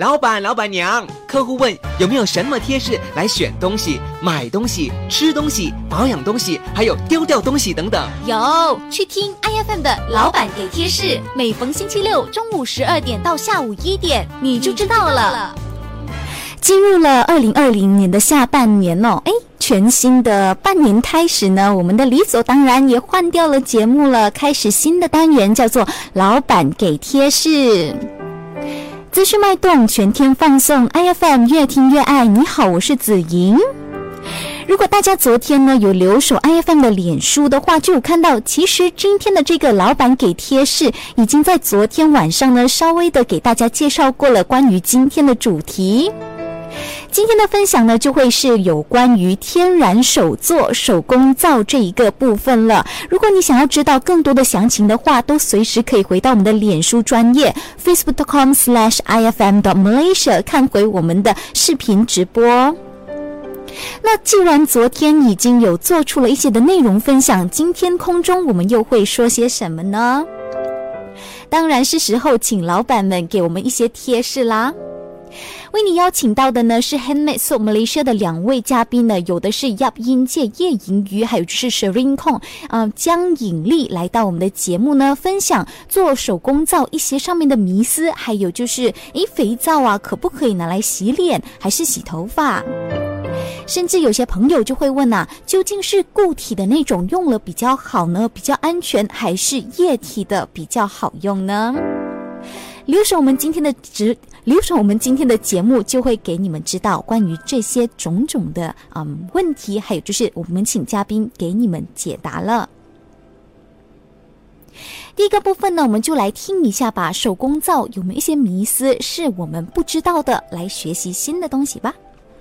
老板、老板娘，客户问有没有什么贴士来选东西、买东西、吃东西、保养东西，还有丢掉东西等等。有，去听 iFM 的老板给贴士，每逢星期六中午十二点到下午一点，你就知道了。进入了二零二零年的下半年哦，哎，全新的半年开始呢，我们的理所当然也换掉了节目了，开始新的单元叫做老板给贴士。资讯脉动，全天放送，iFM 越听越爱。你好，我是子莹。如果大家昨天呢有留守 iFM 的脸书的话，就有看到，其实今天的这个老板给贴士，已经在昨天晚上呢稍微的给大家介绍过了关于今天的主题。今天的分享呢，就会是有关于天然手作手工皂这一个部分了。如果你想要知道更多的详情的话，都随时可以回到我们的脸书专业 facebook.com/ifm.malaysia 看回我们的视频直播。那既然昨天已经有做出了一些的内容分享，今天空中我们又会说些什么呢？当然是时候请老板们给我们一些贴士啦。为你邀请到的呢是 Handmade Soap Malaysia 的两位嘉宾呢，有的是 Yap 音界叶银鱼，还有就是 Sherin Kong，呃，江颖丽来到我们的节目呢，分享做手工皂一些上面的迷思，还有就是，诶，肥皂啊，可不可以拿来洗脸，还是洗头发？甚至有些朋友就会问呐，究竟是固体的那种用了比较好呢，比较安全，还是液体的比较好用呢？留守我们今天的直，留守我们今天的节目，就会给你们知道关于这些种种的嗯问题，还有就是我们请嘉宾给你们解答了。第一个部分呢，我们就来听一下吧。手工皂有没有一些迷思是我们不知道的？来学习新的东西吧。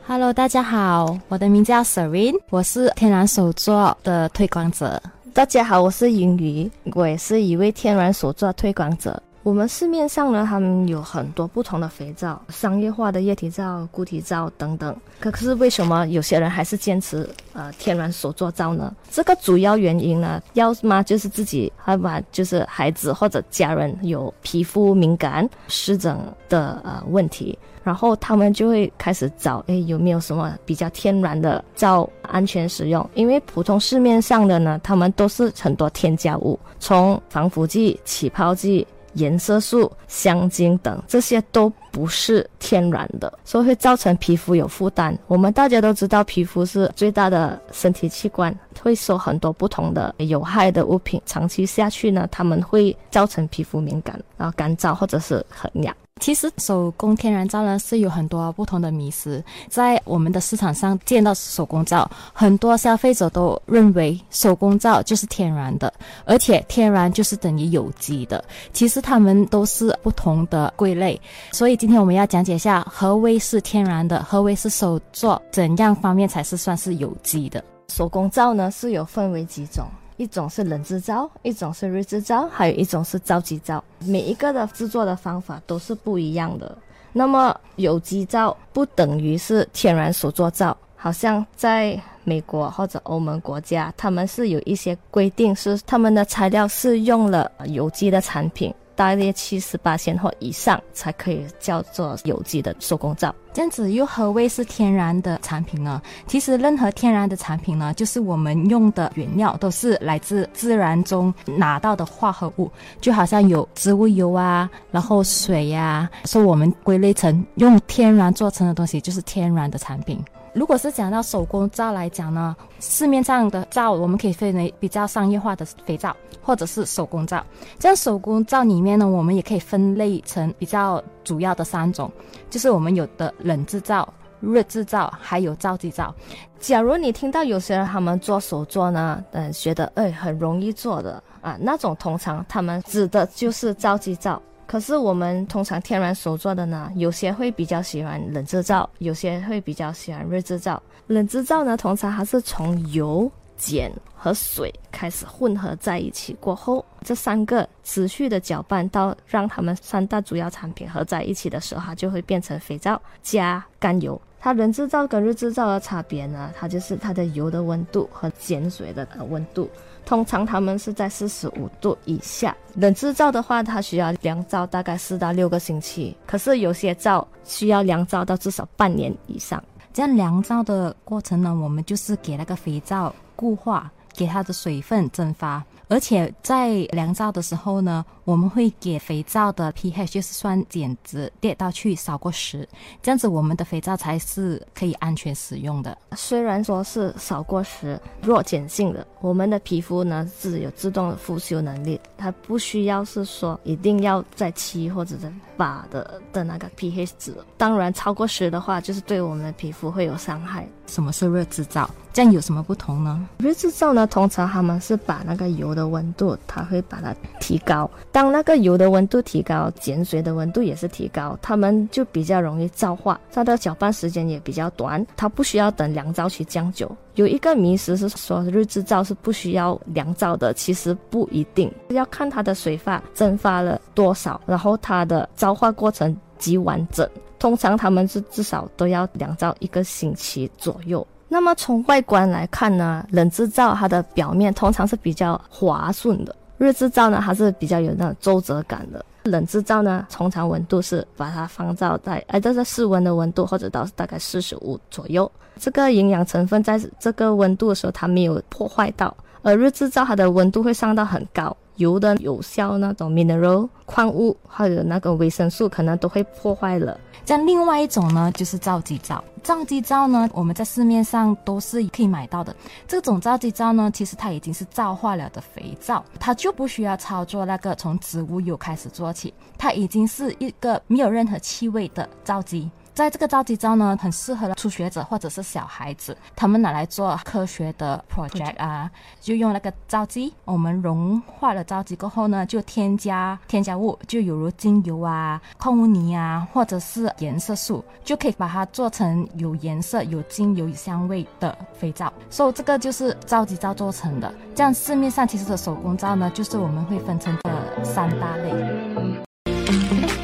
Hello，大家好，我的名字叫 Serene，我是天然手作的推广者。大家好，我是云鱼，我也是一位天然手作推广者。我们市面上呢，他们有很多不同的肥皂，商业化的液体皂、固体皂等等。可是为什么有些人还是坚持呃天然手做皂呢？这个主要原因呢，要么就是自己，要么就是孩子或者家人有皮肤敏感、湿疹的呃问题，然后他们就会开始找，哎，有没有什么比较天然的皂安全使用？因为普通市面上的呢，他们都是很多添加物，从防腐剂、起泡剂。颜色素、香精等这些都不是天然的，所以会造成皮肤有负担。我们大家都知道，皮肤是最大的身体器官，会受很多不同的有害的物品，长期下去呢，他们会造成皮肤敏感，然后干燥或者是很痒。其实手工天然皂呢是有很多不同的迷思，在我们的市场上见到手工皂，很多消费者都认为手工皂就是天然的，而且天然就是等于有机的。其实它们都是不同的归类，所以今天我们要讲解一下何为是天然的，何为是手做，怎样方面才是算是有机的。手工皂呢是有分为几种。一种是冷制皂，一种是热制皂，还有一种是皂基皂。每一个的制作的方法都是不一样的。那么有机皂不等于是天然手做皂，好像在美国或者欧盟国家，他们是有一些规定，是他们的材料是用了有机的产品。大约七十八千或以上才可以叫做有机的手工皂。这样子又何谓是天然的产品呢？其实任何天然的产品呢，就是我们用的原料都是来自自然中拿到的化合物，就好像有植物油啊，然后水呀，所以我们归类成用天然做成的东西，就是天然的产品。如果是讲到手工皂来讲呢，市面上的皂我们可以分为比较商业化的肥皂，或者是手工皂。这样手工皂里面呢，我们也可以分类成比较主要的三种，就是我们有的冷制皂、热制皂，还有皂基皂。假如你听到有些人他们做手作呢，嗯，觉得哎很容易做的啊，那种通常他们指的就是皂基皂。可是我们通常天然手做的呢，有些会比较喜欢冷制皂，有些会比较喜欢热制皂。冷制皂呢，通常还是从油、碱和水开始混合在一起过后，这三个持续的搅拌到让它们三大主要产品合在一起的时候，它就会变成肥皂加甘油。它冷制皂跟热制皂的差别呢，它就是它的油的温度和碱水的温度。通常它们是在四十五度以下。冷制皂的话，它需要凉皂大概四到六个星期，可是有些皂需要凉皂到至少半年以上。这样凉皂的过程呢，我们就是给那个肥皂固化，给它的水分蒸发。而且在凉皂的时候呢，我们会给肥皂的 pH 就是酸碱值跌到去少过十，这样子我们的肥皂才是可以安全使用的。虽然说是少过十，弱碱性的，我们的皮肤呢是有自动的复修能力，它不需要是说一定要在七或者在八的的那个 pH 值。当然超过十的话，就是对我们的皮肤会有伤害。什么是热制造？这样有什么不同呢？热制造呢，通常他们是把那个油的温度，它会把它提高。当那个油的温度提高，碱水的温度也是提高，它们就比较容易皂化，它的搅拌时间也比较短，它不需要等凉皂去将就。有一个迷思是说日制造是不需要凉皂的，其实不一定，要看它的水发蒸发了多少，然后它的 皂化过程极完整。通常他们是至少都要凉皂一个星期左右。那么从外观来看呢，冷制皂它的表面通常是比较滑顺的，热制皂呢还是比较有那种皱褶感的。冷制皂呢，通常温度是把它放到在哎，这是室温的温度，或者到大概四十五左右。这个营养成分在这个温度的时候它没有破坏到，而热制皂它的温度会上到很高。油的有效那种 mineral 矿物或者那个维生素可能都会破坏了。这样另外一种呢，就是皂基皂。皂基皂呢，我们在市面上都是可以买到的。这种皂基皂呢，其实它已经是皂化了的肥皂，它就不需要操作那个从植物油开始做起，它已经是一个没有任何气味的皂基。在这个皂基皂呢，很适合初学者或者是小孩子，他们拿来做科学的 project 啊，就用那个皂基，我们融化了皂基过后呢，就添加添加物，就有如精油啊、矿物泥啊，或者是颜色素，就可以把它做成有颜色、有精油香味的肥皂。所以这个就是皂基皂做成的。这样市面上其实的手工皂呢，就是我们会分成这三大类。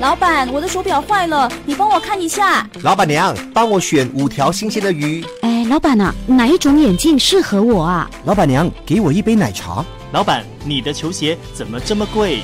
老板，我的手表坏了，你帮我看一下。老板娘，帮我选五条新鲜的鱼。哎，老板呐，哪一种眼镜适合我啊？老板娘，给我一杯奶茶。老板，你的球鞋怎么这么贵？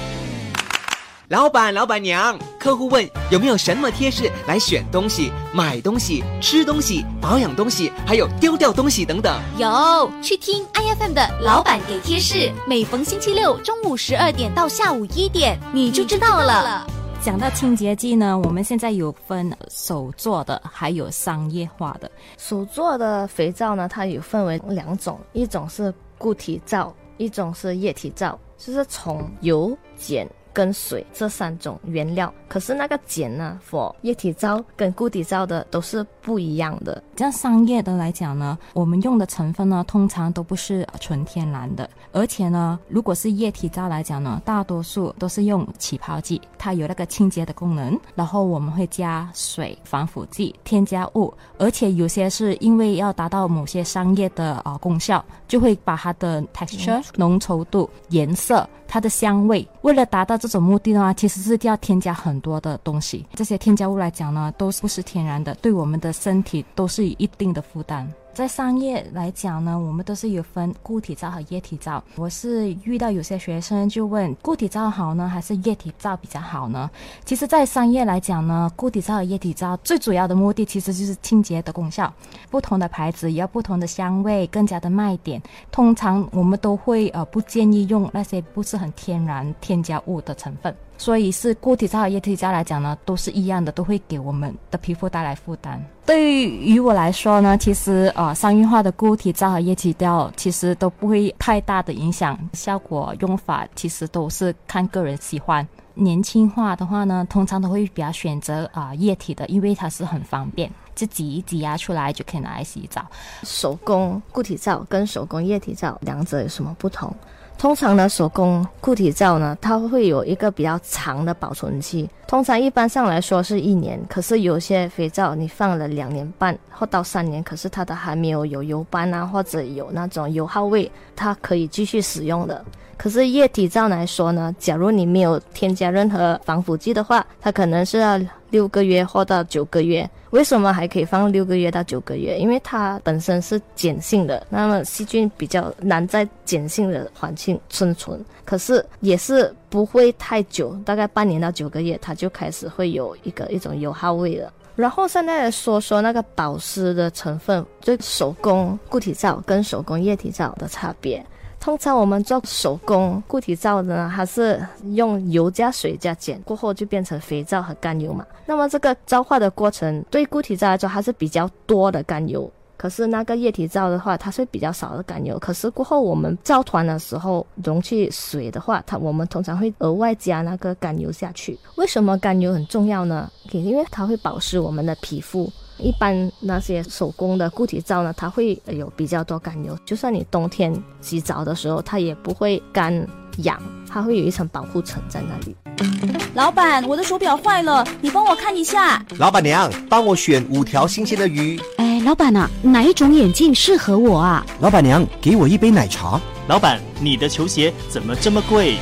老板，老板娘，客户问有没有什么贴士来选东西、买东西、吃东西、保养东西，还有丢掉东西等等。有，去听 iFM 的老板给贴士，每逢星期六中午十二点到下午一点，你就知道了。讲到清洁剂呢，我们现在有分手做的，还有商业化的。手做的肥皂呢，它有分为两种，一种是固体皂，一种是液体皂，就是从油、碱。跟水这三种原料，可是那个碱呢，for 液体皂跟固体皂的都是不一样的。这样商业的来讲呢，我们用的成分呢，通常都不是纯天然的，而且呢，如果是液体皂来讲呢，大多数都是用起泡剂，它有那个清洁的功能，然后我们会加水、防腐剂、添加物，而且有些是因为要达到某些商业的啊功效，就会把它的 texture 浓稠度、颜色。它的香味，为了达到这种目的的话，其实是要添加很多的东西。这些添加物来讲呢，都不是天然的，对我们的身体都是有一定的负担。在商业来讲呢，我们都是有分固体皂和液体皂。我是遇到有些学生就问固体皂好呢，还是液体皂比较好呢？其实，在商业来讲呢，固体皂和液体皂最主要的目的其实就是清洁的功效。不同的牌子也有不同的香味，更加的卖点。通常我们都会呃不建议用那些不是很天然添加物的成分。所以是固体皂和液体皂来讲呢，都是一样的，都会给我们的皮肤带来负担。对于我来说呢，其实呃，商业化的固体皂和液体皂其实都不会太大的影响，效果用法其实都是看个人喜欢。年轻化的话呢，通常都会比较选择啊液体的，因为它是很方便，就挤一挤压出来就可以拿来洗澡。手工固体皂跟手工液体皂两者有什么不同？通常呢，手工固体皂呢，它会有一个比较长的保存期。通常一般上来说是一年，可是有些肥皂你放了两年半或到三年，可是它的还没有有油斑啊，或者有那种油耗味，它可以继续使用的。可是液体皂来说呢，假如你没有添加任何防腐剂的话，它可能是要六个月或到九个月。为什么还可以放六个月到九个月？因为它本身是碱性的，那么细菌比较难在碱性的环境生存，可是也是不会太久，大概半年到九个月，它就开始会有一个一种油耗味了。然后现在来说说那个保湿的成分，就手工固体皂跟手工液体皂的差别。通常我们做手工固体皂呢，它是用油加水加碱过后就变成肥皂和甘油嘛。那么这个皂化的过程对固体皂来说它是比较多的甘油，可是那个液体皂的话它是比较少的甘油。可是过后我们皂团的时候溶去水的话，它我们通常会额外加那个甘油下去。为什么甘油很重要呢？因为它会保湿我们的皮肤。一般那些手工的固体皂呢，它会有比较多甘油，就算你冬天洗澡的时候，它也不会干痒，它会有一层保护层在那里。老板，我的手表坏了，你帮我看一下。老板娘，帮我选五条新鲜的鱼。哎，老板啊，哪一种眼镜适合我啊？老板娘，给我一杯奶茶。老板，你的球鞋怎么这么贵？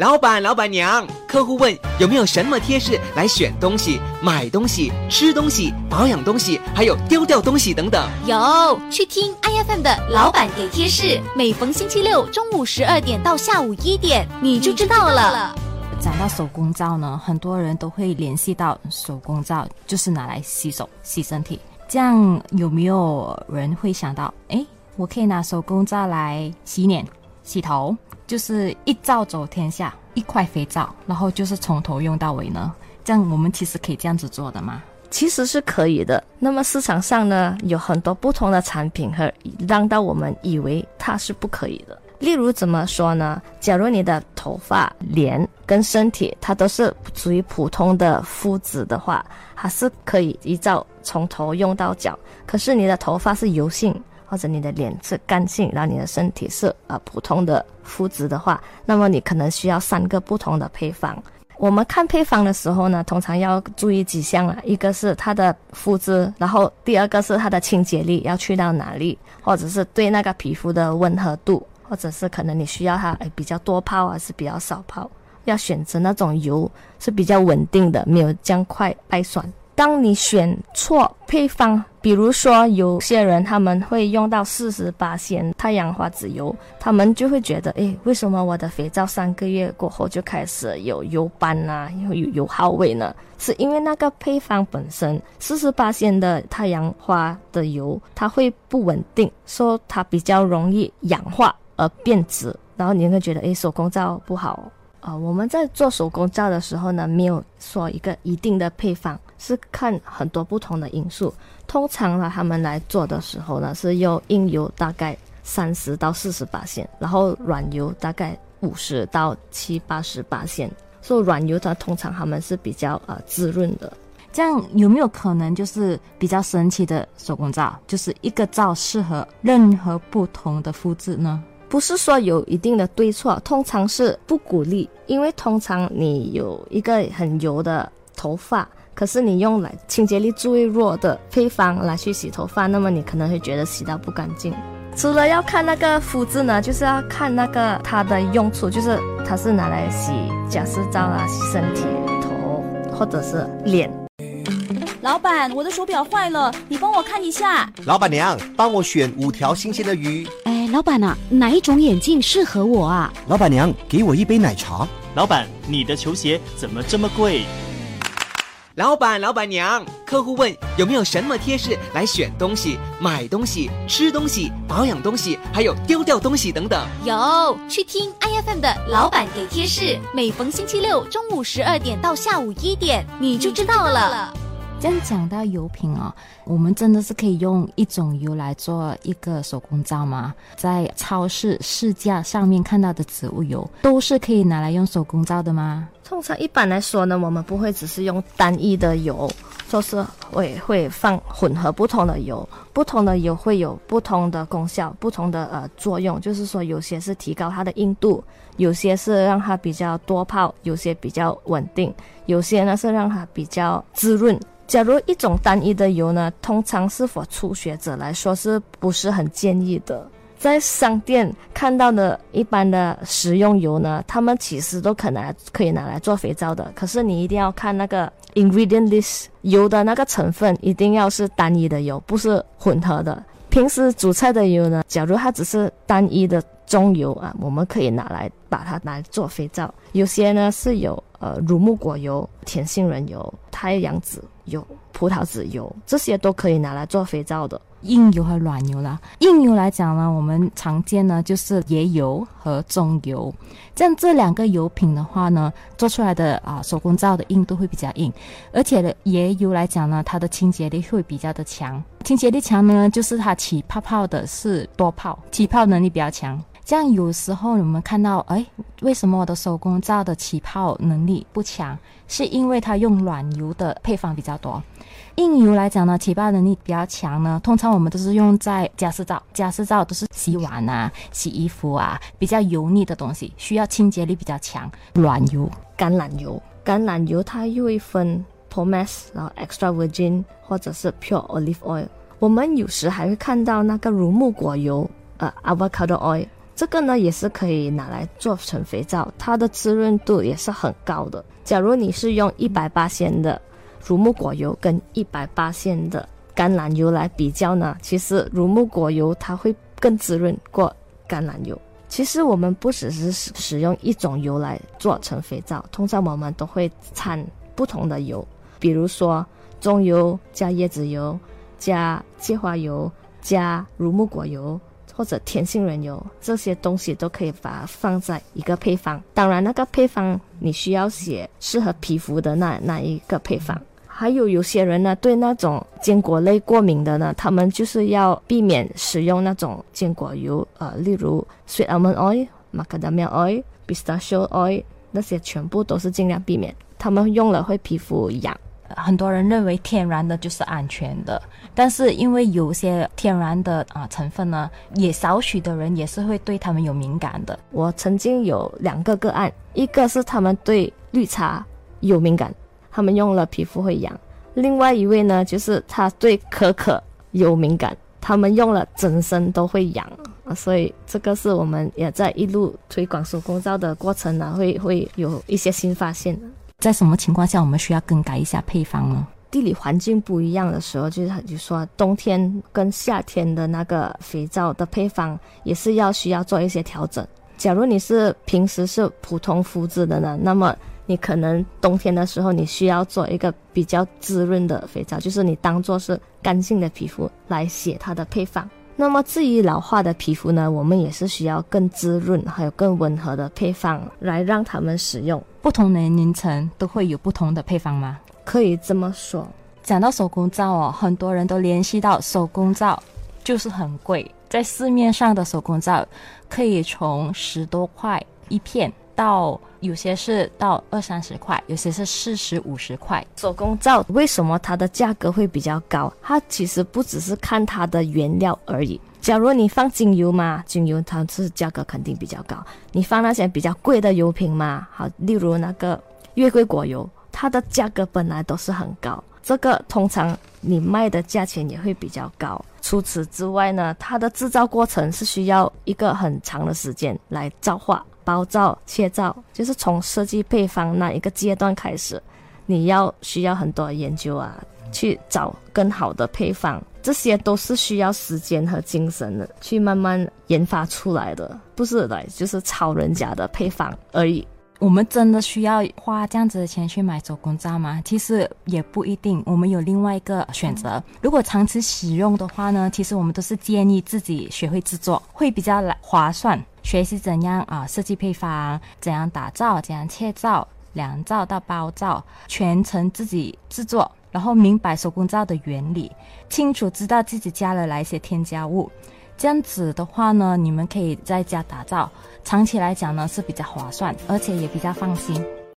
老板，老板娘，客户问有没有什么贴士来选东西、买东西、吃东西、保养东西，还有丢掉东西等等。有，去听 iFM 的老板给贴士，每逢星期六中午十二点到下午一点，你就知道了。讲到手工皂呢，很多人都会联系到手工皂就是拿来洗手、洗身体。这样有没有人会想到，哎，我可以拿手工皂来洗脸、洗头？就是一皂走天下，一块肥皂，然后就是从头用到尾呢。这样我们其实可以这样子做的吗？其实是可以的。那么市场上呢，有很多不同的产品，和让到我们以为它是不可以的。例如怎么说呢？假如你的头发、脸跟身体它都是属于普通的肤质的话，它是可以一皂从头用到脚。可是你的头发是油性。或者你的脸是干性，然后你的身体是呃普通的肤质的话，那么你可能需要三个不同的配方。我们看配方的时候呢，通常要注意几项啊，一个是它的肤质，然后第二个是它的清洁力要去到哪里，或者是对那个皮肤的温和度，或者是可能你需要它比较多泡还是比较少泡，要选择那种油是比较稳定的，没有将快败酸。当你选错配方，比如说有些人他们会用到四十八仙太阳花籽油，他们就会觉得，诶，为什么我的肥皂三个月过后就开始有油斑啊，有有油耗味呢？是因为那个配方本身四十八仙的太阳花的油，它会不稳定，说它比较容易氧化而变质，然后你会觉得，诶，手工皂不好啊。我们在做手工皂的时候呢，没有说一个一定的配方。是看很多不同的因素，通常呢，他们来做的时候呢，是用硬油大概三十到四十八线，然后软油大概五十到七八十八线。所以软油它通常他们是比较呃滋润的。这样有没有可能就是比较神奇的手工皂，就是一个皂适合任何不同的肤质呢？不是说有一定的对错，通常是不鼓励，因为通常你有一个很油的头发。可是你用来清洁力最弱的配方来去洗头发，那么你可能会觉得洗到不干净。除了要看那个肤质呢，就是要看那个它的用处，就是它是拿来洗假湿皂啊、洗身体、头或者是脸。老板，我的手表坏了，你帮我看一下。老板娘，帮我选五条新鲜的鱼。哎，老板啊，哪一种眼镜适合我啊？老板娘，给我一杯奶茶。老板，你的球鞋怎么这么贵？老板，老板娘，客户问有没有什么贴士来选东西、买东西、吃东西、保养东西，还有丢掉东西等等。有，去听 iFM 的老板给贴士，每逢星期六中午十二点到下午一点，你就知道了。这样讲到油品哦，我们真的是可以用一种油来做一个手工皂吗？在超市市价上面看到的植物油，都是可以拿来用手工皂的吗？通常一般来说呢，我们不会只是用单一的油，就是会会放混合不同的油，不同的油会有不同的功效，不同的呃作用。就是说，有些是提高它的硬度，有些是让它比较多泡，有些比较稳定，有些呢是让它比较滋润。假如一种单一的油呢，通常是否初学者来说是不是很建议的？在商店看到的一般的食用油呢，它们其实都可能可以拿来做肥皂的。可是你一定要看那个 ingredient list，油的那个成分一定要是单一的油，不是混合的。平时煮菜的油呢，假如它只是单一的中油啊，我们可以拿来把它拿来做肥皂。有些呢是有呃乳木果油、甜杏仁油、太阳籽油、葡萄籽油，这些都可以拿来做肥皂的。硬油和软油啦。硬油来讲呢，我们常见呢就是椰油和棕油。像这两个油品的话呢，做出来的啊手工皂的硬度会比较硬，而且呢椰油来讲呢，它的清洁力会比较的强。清洁力强呢，就是它起泡泡的是多泡，起泡能力比较强。这样有时候你们看到，哎，为什么我的手工皂的起泡能力不强？是因为它用软油的配方比较多。硬油来讲呢，起泡能力比较强呢。通常我们都是用在家私皂，家私皂都是洗碗啊、洗衣服啊，比较油腻的东西，需要清洁力比较强。软油、橄榄油，橄榄油它又会分 pomace，然后 extra virgin 或者是 pure olive oil。我们有时还会看到那个乳木果油，呃，avocado oil。这个呢也是可以拿来做成肥皂，它的滋润度也是很高的。假如你是用一百八仙的乳木果油跟一百八仙的橄榄油来比较呢，其实乳木果油它会更滋润过橄榄油。其实我们不只是使用一种油来做成肥皂，通常我们都会掺不同的油，比如说棕油加椰子油加芥花油加乳木果油。或者甜杏仁油这些东西都可以把它放在一个配方。当然，那个配方你需要写适合皮肤的那那一个配方。还有有些人呢，对那种坚果类过敏的呢，他们就是要避免使用那种坚果油，呃，例如 sweet almond oil、macadamia oil、pistachio oil 那些全部都是尽量避免，他们用了会皮肤痒。很多人认为天然的就是安全的，但是因为有些天然的啊成分呢，也少许的人也是会对他们有敏感的。我曾经有两个个案，一个是他们对绿茶有敏感，他们用了皮肤会痒；另外一位呢，就是他对可可有敏感，他们用了整身都会痒。所以这个是我们也在一路推广手工皂的过程呢，会会有一些新发现。在什么情况下我们需要更改一下配方呢？地理环境不一样的时候，就是就说冬天跟夏天的那个肥皂的配方也是要需要做一些调整。假如你是平时是普通肤质的呢，那么你可能冬天的时候你需要做一个比较滋润的肥皂，就是你当做是干性的皮肤来写它的配方。那么至于老化的皮肤呢，我们也是需要更滋润还有更温和的配方来让他们使用。不同年龄层都会有不同的配方吗？可以这么说。讲到手工皂哦，很多人都联系到手工皂就是很贵，在市面上的手工皂可以从十多块一片。到有些是到二三十块，有些是四十五十块。手工皂为什么它的价格会比较高？它其实不只是看它的原料而已。假如你放精油嘛，精油它是价格肯定比较高。你放那些比较贵的油品嘛，好，例如那个月桂果油，它的价格本来都是很高，这个通常你卖的价钱也会比较高。除此之外呢，它的制造过程是需要一个很长的时间来造化。包造、切造，就是从设计配方那一个阶段开始，你要需要很多研究啊，去找更好的配方，这些都是需要时间和精神的，去慢慢研发出来的，不是来就是抄人家的配方而已。我们真的需要花这样子的钱去买手工皂吗？其实也不一定，我们有另外一个选择。如果长期使用的话呢，其实我们都是建议自己学会制作，会比较来划算。学习怎样啊设计配方，怎样打造，怎样切皂、凉皂到包皂，全程自己制作，然后明白手工皂的原理，清楚知道自己加了哪些添加物，这样子的话呢，你们可以在家打造，长期来讲呢是比较划算，而且也比较放心。